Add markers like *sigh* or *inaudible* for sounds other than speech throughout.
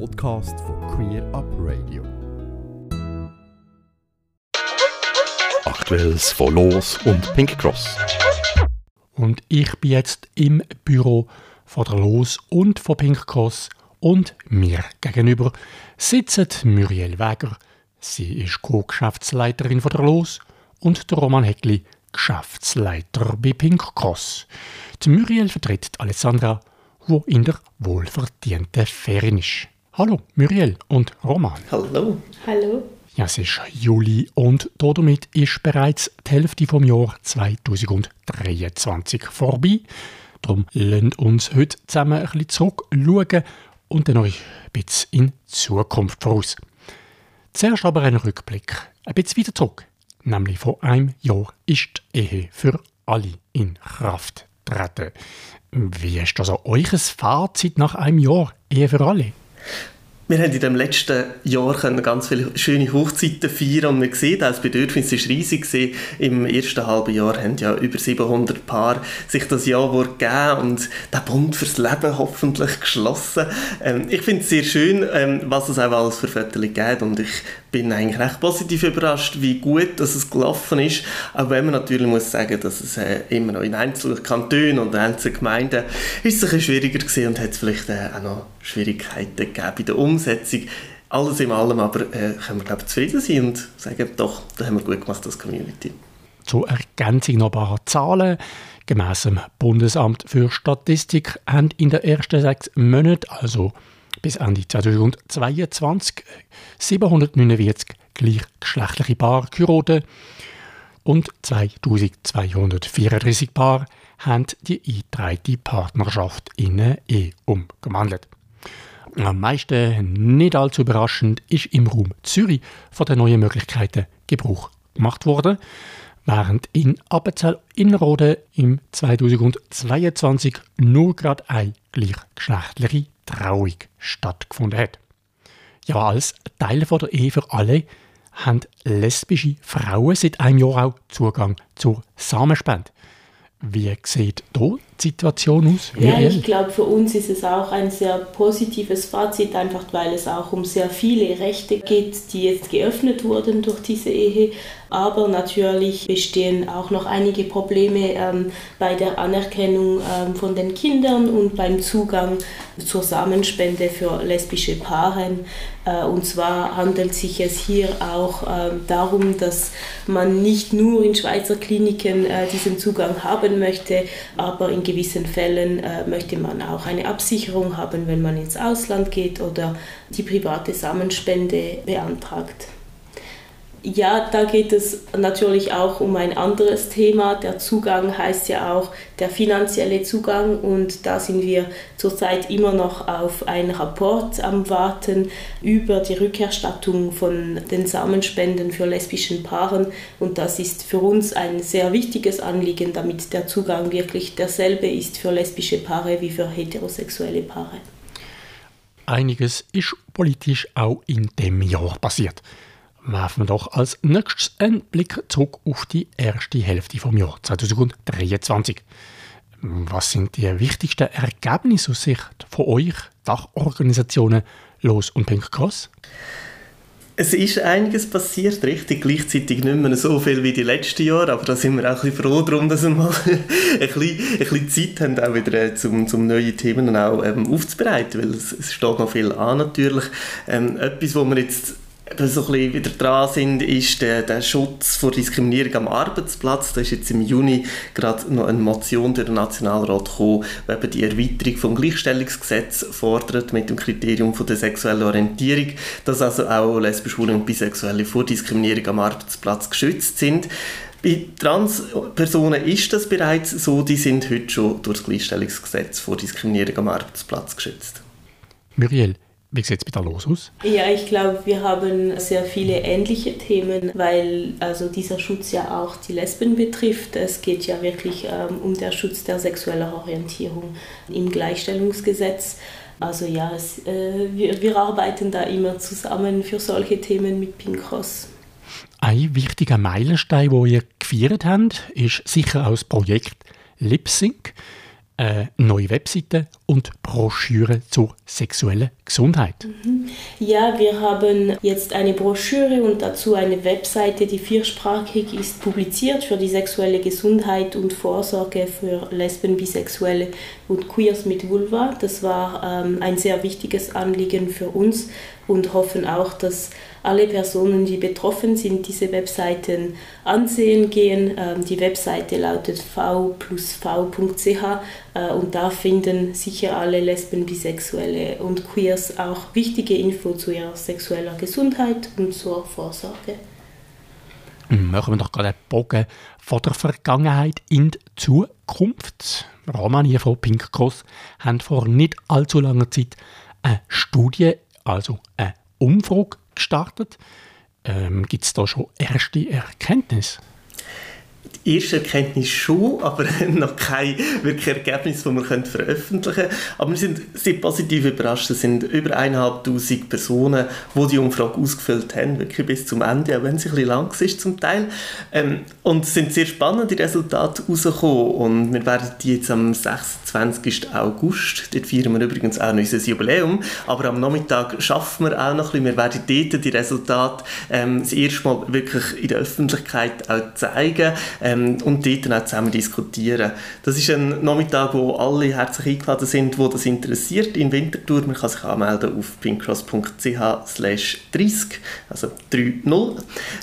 Podcast von Queer Up Radio. Aktuelles von Los und Pink Cross. Und ich bin jetzt im Büro von der Los und von Pink Cross und mir gegenüber sitzt Muriel Wäger. Sie ist Co-Geschäftsleiterin von der Los und der Roman Heckli, Geschäftsleiter bei Pink Cross. Die Muriel vertritt Alessandra, wo in der wohlverdienten Ferien ist. Hallo Muriel und Roman. Hallo. Hallo. Ja, es ist Juli und damit ist bereits die Hälfte vom Jahr 2023 vorbei. Darum lasst uns heute zusammen ein bisschen zurückschauen und dann euch ein bisschen in die Zukunft voraus. Zuerst aber ein Rückblick, ein bisschen wieder zurück. Nämlich vor einem Jahr ist die Ehe für alle in Kraft getreten. Wie ist also euer Fazit nach einem Jahr Ehe für alle? Wir haben in dem letzten Jahr ganz viele schöne Hochzeiten feiern und wir sehen, das Bedürfnis ist riesig gewesen. Im ersten halben Jahr haben ja über 700 Paar sich das Ja-Wort gegeben und der Bund fürs Leben hoffentlich geschlossen. Ähm, ich finde es sehr schön, ähm, was es auch alles für Viertel gibt und ich bin eigentlich recht positiv überrascht, wie gut dass es gelaufen ist. Auch wenn man natürlich muss sagen, dass es äh, immer noch in einzelnen Kantonen und einzelnen Gemeinden ist es ein bisschen schwieriger gewesen und hat es vielleicht äh, auch noch Schwierigkeiten gegeben bei der Umsetzung. Alles in allem aber äh, können wir glaube zufrieden sein und sagen, doch, da haben wir gut gemacht als Community. Zur Ergänzung noch ein paar Zahlen. Gemäss dem Bundesamt für Statistik haben in den ersten sechs Monaten, also bis Ende 2022 749 gleichgeschlechtliche Paare geheiratet und 2234 Paare haben die eingetragene Partnerschaft in eine Ehe umgewandelt. Am meisten, nicht allzu überraschend, ist im Raum Zürich von den neuen Möglichkeiten Gebrauch gemacht worden, während in Appenzell Innerrhoden im 2022 nur gerade eine gleichgeschlechtliche Trauung stattgefunden hat. Ja, als Teil der Ehe für alle haben lesbische Frauen seit einem Jahr auch Zugang zur Samenspende. Wie sieht hier die Situation aus? Ja, ich glaube, für uns ist es auch ein sehr positives Fazit, einfach weil es auch um sehr viele Rechte geht, die jetzt geöffnet wurden durch diese Ehe. Aber natürlich bestehen auch noch einige Probleme ähm, bei der Anerkennung ähm, von den Kindern und beim Zugang zur Samenspende für lesbische Paare. Äh, und zwar handelt es sich es hier auch äh, darum, dass man nicht nur in Schweizer Kliniken äh, diesen Zugang haben möchte, aber in gewissen Fällen äh, möchte man auch eine Absicherung haben, wenn man ins Ausland geht oder die private Samenspende beantragt. Ja, da geht es natürlich auch um ein anderes Thema. Der Zugang heißt ja auch der finanzielle Zugang und da sind wir zurzeit immer noch auf einen Rapport am Warten über die Rückerstattung von den Samenspenden für lesbischen Paaren und das ist für uns ein sehr wichtiges Anliegen, damit der Zugang wirklich derselbe ist für lesbische Paare wie für heterosexuelle Paare. Einiges ist politisch auch in dem Jahr passiert werfen wir doch als nächstes einen Blick zurück auf die erste Hälfte vom Jahr 2023. Was sind die wichtigsten Ergebnisse aus Sicht von euch, Dachorganisationen Los und Pink Cross? Es ist einiges passiert, richtig. Gleichzeitig nicht mehr so viel wie die letzten Jahre, aber da sind wir auch ein bisschen froh darum, dass wir mal *laughs* ein, bisschen, ein bisschen Zeit haben, auch wieder äh, zum, zum neue Themen auch ähm, aufzubereiten, weil es, es steht noch viel an natürlich. Ähm, etwas, wo wir jetzt so ein bisschen wieder dran sind, ist der, der Schutz vor Diskriminierung am Arbeitsplatz. Da ist jetzt im Juni gerade noch eine Motion durch den Nationalrat gekommen, die eben die Erweiterung vom Gleichstellungsgesetz fordert mit dem Kriterium von der sexuellen Orientierung, dass also auch Lesben, Schwule und Bisexuelle vor Diskriminierung am Arbeitsplatz geschützt sind. Bei Transpersonen ist das bereits so, die sind heute schon durch das Gleichstellungsgesetz vor Diskriminierung am Arbeitsplatz geschützt. Muriel, wie sieht es bei der los aus? Ja, ich glaube, wir haben sehr viele ähnliche Themen, weil also dieser Schutz ja auch die Lesben betrifft. Es geht ja wirklich ähm, um den Schutz der sexuellen Orientierung im Gleichstellungsgesetz. Also ja, es, äh, wir, wir arbeiten da immer zusammen für solche Themen mit Pinkos. Ein wichtiger Meilenstein, wo ihr gefeiert habt, ist sicher auch das Projekt LipSync, eine neue Webseite und Broschüre zur sexuellen Gesundheit. Ja, wir haben jetzt eine Broschüre und dazu eine Webseite, die viersprachig ist, publiziert für die sexuelle Gesundheit und Vorsorge für Lesben, Bisexuelle und Queers mit Vulva. Das war ähm, ein sehr wichtiges Anliegen für uns und hoffen auch, dass alle Personen, die betroffen sind, diese Webseiten ansehen gehen. Ähm, die Webseite lautet v plus v.ch äh, und da finden sicher alle Lesben, Bisexuelle und Queers auch wichtige Info zu ihrer sexueller Gesundheit und zur Vorsorge. Machen wir doch gerade einen Bogen von der Vergangenheit in die Zukunft. Roman hier von Pink Cross haben vor nicht allzu langer Zeit eine Studie, also eine Umfrage gestartet. Ähm, Gibt es da schon erste Erkenntnisse? Die erste Erkenntnis schon, *laughs* aber noch kein wirklich Ergebnis, das wir veröffentlichen können. Aber wir sind sehr positiv überrascht. Es sind über 1'500 Personen, die die Umfrage ausgefüllt haben, wirklich bis zum Ende, auch wenn sie ein bisschen lang ist zum Teil. Ähm, und es sind sehr spannende Resultate rausgekommen. Und wir werden die jetzt am 26. August, dort feiern wir übrigens auch noch unser Jubiläum, aber am Nachmittag schaffen wir auch noch ein bisschen. Wir werden dort die Resultate ähm, das erste Mal wirklich in der Öffentlichkeit auch zeigen ähm, und dort dann auch zusammen diskutieren. Das ist ein Nachmittag, wo alle herzlich eingeladen sind, wo das interessiert in Winterthur. Man kann sich anmelden auf pinkcross.ch slash 30, also 30.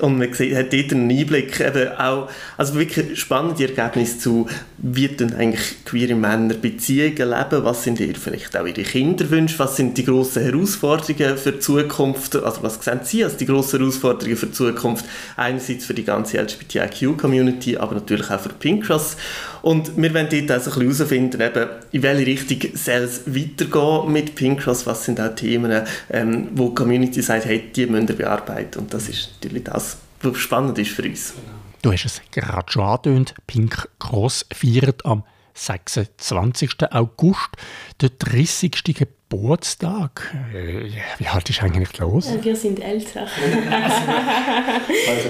Und man sieht, hat dort einen Einblick eben auch, also wirklich spannende Ergebnisse zu, wie denn eigentlich queere Männer Beziehungen leben, was sind ihr vielleicht auch ihre Kinderwünsche, was sind die grossen Herausforderungen für die Zukunft, also was sehen Sie als die grossen Herausforderungen für die Zukunft, einerseits für die ganze LGBTIQ-Community, aber natürlich auch für Pink Cross. Und wir wollen dort also ein bisschen herausfinden, eben, in welche Richtung soll es weitergehen mit Pink Cross, was sind auch Themen, ähm, wo die Community sagt, hey, die müssen wir bearbeiten. Und das ist natürlich das, was spannend ist für uns. Du hast es gerade schon angetönt, Pink Cross feiert am 26. August den 30. Geburtstag. Äh, Wie alt ist eigentlich los? Wir sind älter. *laughs*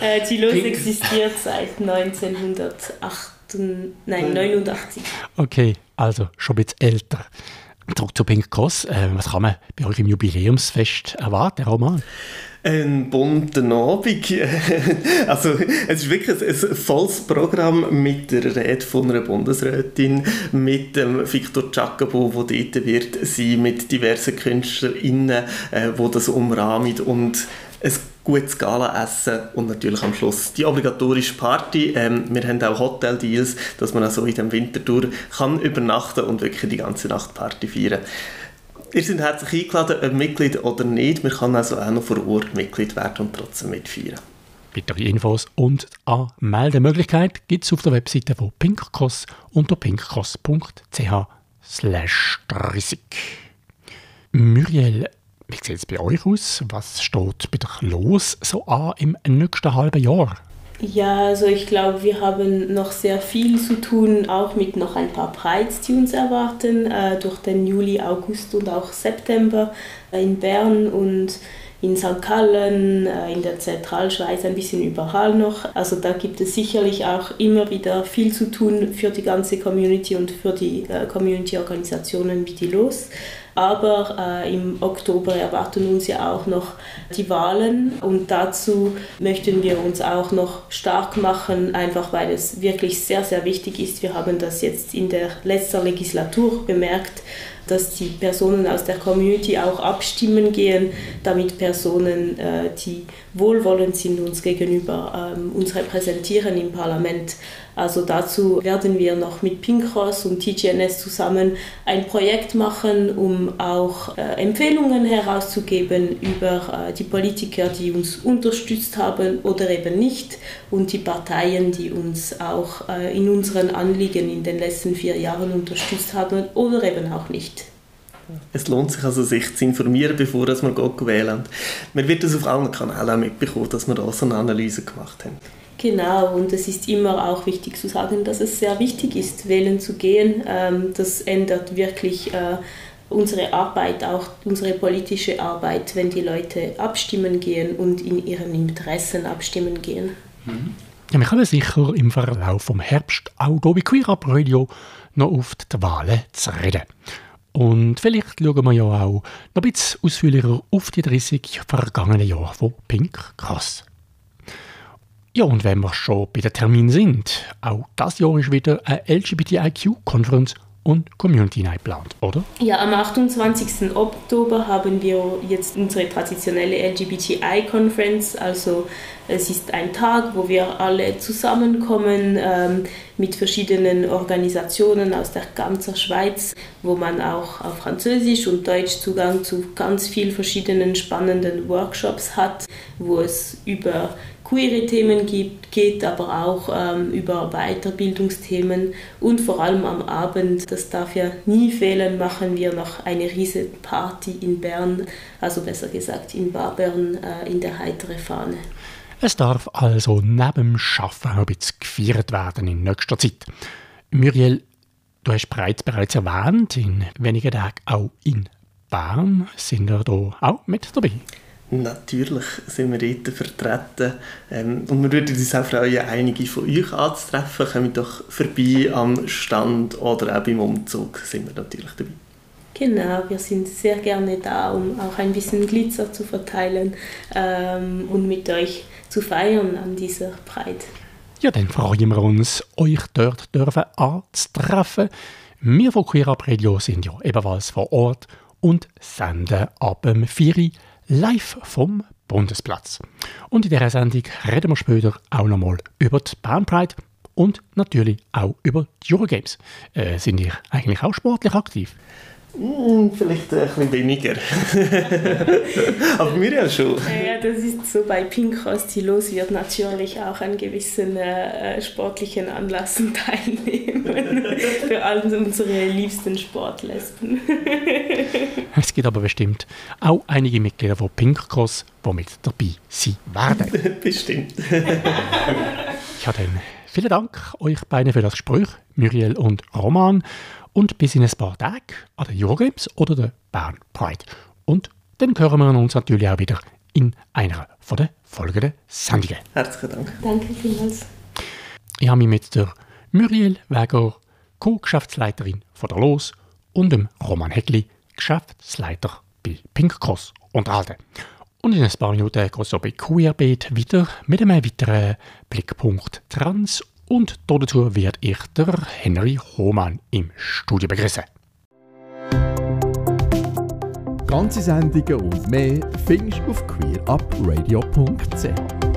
Äh, die Los existiert seit 1989. Okay, also schon ein bisschen älter. Zurück zu Pink Cross. Äh, was kann man bei eurem Jubiläumsfest erwarten, Roman? Ein bunter Abend. *laughs* Also, es ist wirklich ein, volles Programm mit der Rede von einer Bundesrätin, mit dem Victor Jacobo, der dort wird sein, mit diversen KünstlerInnen, äh, die das umrahmen und ein gutes Gala-Essen und natürlich am Schluss die obligatorische Party. Ähm, wir haben auch Hotel-Deals, dass man also in dem Wintertour kann übernachten und wirklich die ganze Nacht Party feiern Ihr seid herzlich eingeladen, ob Mitglied oder nicht. Man kann also auch noch vor Ort Mitglied werden und trotzdem mitfeiern. Weitere Infos und eine Meldemöglichkeit gibt es auf der Webseite von Pinkcross unter pinkcross.ch slash 30. Muriel, wie sieht es bei euch aus? Was steht bei euch los so an im nächsten halben Jahr? Ja, also ich glaube, wir haben noch sehr viel zu tun, auch mit noch ein paar Prides, die uns erwarten, äh, durch den Juli, August und auch September äh, in Bern und in St. Gallen, äh, in der Zentralschweiz, ein bisschen überall noch. Also da gibt es sicherlich auch immer wieder viel zu tun für die ganze Community und für die äh, Community-Organisationen wie die LOS. Aber äh, im Oktober erwarten uns ja auch noch die Wahlen und dazu möchten wir uns auch noch stark machen, einfach weil es wirklich sehr, sehr wichtig ist. Wir haben das jetzt in der letzten Legislatur bemerkt, dass die Personen aus der Community auch abstimmen gehen, damit Personen, äh, die wohlwollend sind uns gegenüber, ähm, uns repräsentieren im Parlament. Also dazu werden wir noch mit Pinkros und TGNS zusammen ein Projekt machen, um auch äh, Empfehlungen herauszugeben über äh, die Politiker, die uns unterstützt haben oder eben nicht und die Parteien, die uns auch äh, in unseren Anliegen in den letzten vier Jahren unterstützt haben oder eben auch nicht. Es lohnt sich also, sich zu informieren, bevor man wählen geht. Man wird das auf allen Kanälen auch mitbekommen, dass wir da so eine Analyse gemacht haben. Genau, und es ist immer auch wichtig zu sagen, dass es sehr wichtig ist, wählen zu gehen. Ähm, das ändert wirklich äh, unsere Arbeit, auch unsere politische Arbeit, wenn die Leute abstimmen gehen und in ihren Interessen abstimmen gehen. Ja, wir kommen sicher im Verlauf vom Herbst auch hier bei Queer Up Radio noch auf die Wahlen zu reden. Und vielleicht schauen wir ja auch noch ein bisschen ausführlicher auf die 30 vergangenen Jahre von Pink Cross. Ja, und wenn wir schon bei den Terminen sind, auch das Jahr ist wieder eine LGBTIQ-Konferenz und Community Night plant, oder? Ja, am 28. Oktober haben wir jetzt unsere traditionelle LGBTI-Conference. Also es ist ein Tag, wo wir alle zusammenkommen ähm, mit verschiedenen Organisationen aus der ganzen Schweiz, wo man auch auf Französisch und Deutsch Zugang zu ganz vielen verschiedenen spannenden Workshops hat, wo es über queere Themen gibt, geht aber auch ähm, über Weiterbildungsthemen und vor allem am Abend, das darf ja nie fehlen, machen wir noch eine riesige Party in Bern, also besser gesagt in Barbern äh, in der Heitere Fahne. Es darf also neben dem Schaffen ein bisschen gefeiert werden in nächster Zeit. Muriel, du hast bereits, bereits erwähnt, in wenigen Tagen auch in Bern. Sind wir da auch mit dabei? Natürlich sind wir dort vertreten. Ähm, und wir würden uns auch freuen, einige von euch anzutreffen. Kommt doch vorbei am Stand oder auch beim Umzug sind wir natürlich dabei. Genau, wir sind sehr gerne da, um auch ein bisschen Glitzer zu verteilen ähm, und mit euch zu feiern an dieser Pride. Ja, dann freuen wir uns, euch dort dürfen anzutreffen. Wir von Queer Up Radio sind ja ebenfalls vor Ort und senden ab dem 4 live vom Bundesplatz. Und in dieser Sendung reden wir später auch nochmal über die Band Pride und natürlich auch über die Eurogames. Äh, sind ihr eigentlich auch sportlich aktiv? Hm, vielleicht ein bisschen weniger. *laughs* Aber wir ja schon. Ja, das ist so bei Pink Cross. Los wird natürlich auch an gewissen äh, sportlichen Anlassen *laughs* teilnehmen. *laughs* Für all unsere liebsten Sportlesben. *laughs* es gibt aber bestimmt auch einige Mitglieder von Pink Cross, die mit dabei sein werden. *laughs* bestimmt. ja, dann vielen Dank euch beiden für das Gespräch, Muriel und Roman und bis in ein paar Tagen an der Eurogames oder der Bern Pride. Und dann hören wir uns natürlich auch wieder in einer von den folgenden Sendungen. Herzlichen Dank. Danke vielmals. Ich habe mich mit der Muriel Weger, Co-Geschäftsleiterin von der LOS, und dem Roman Heckli, Geschäftsleiter bei Pink Cross, unterhalten. Und in ein paar Minuten geht es bei Queerbeat wieder mit einem weiteren Blickpunkt Trans- und dazu wird ich der Henry Hohmann im Studio begrüßen. Ganze Sendungen und mehr findest du auf queerupradio.ch.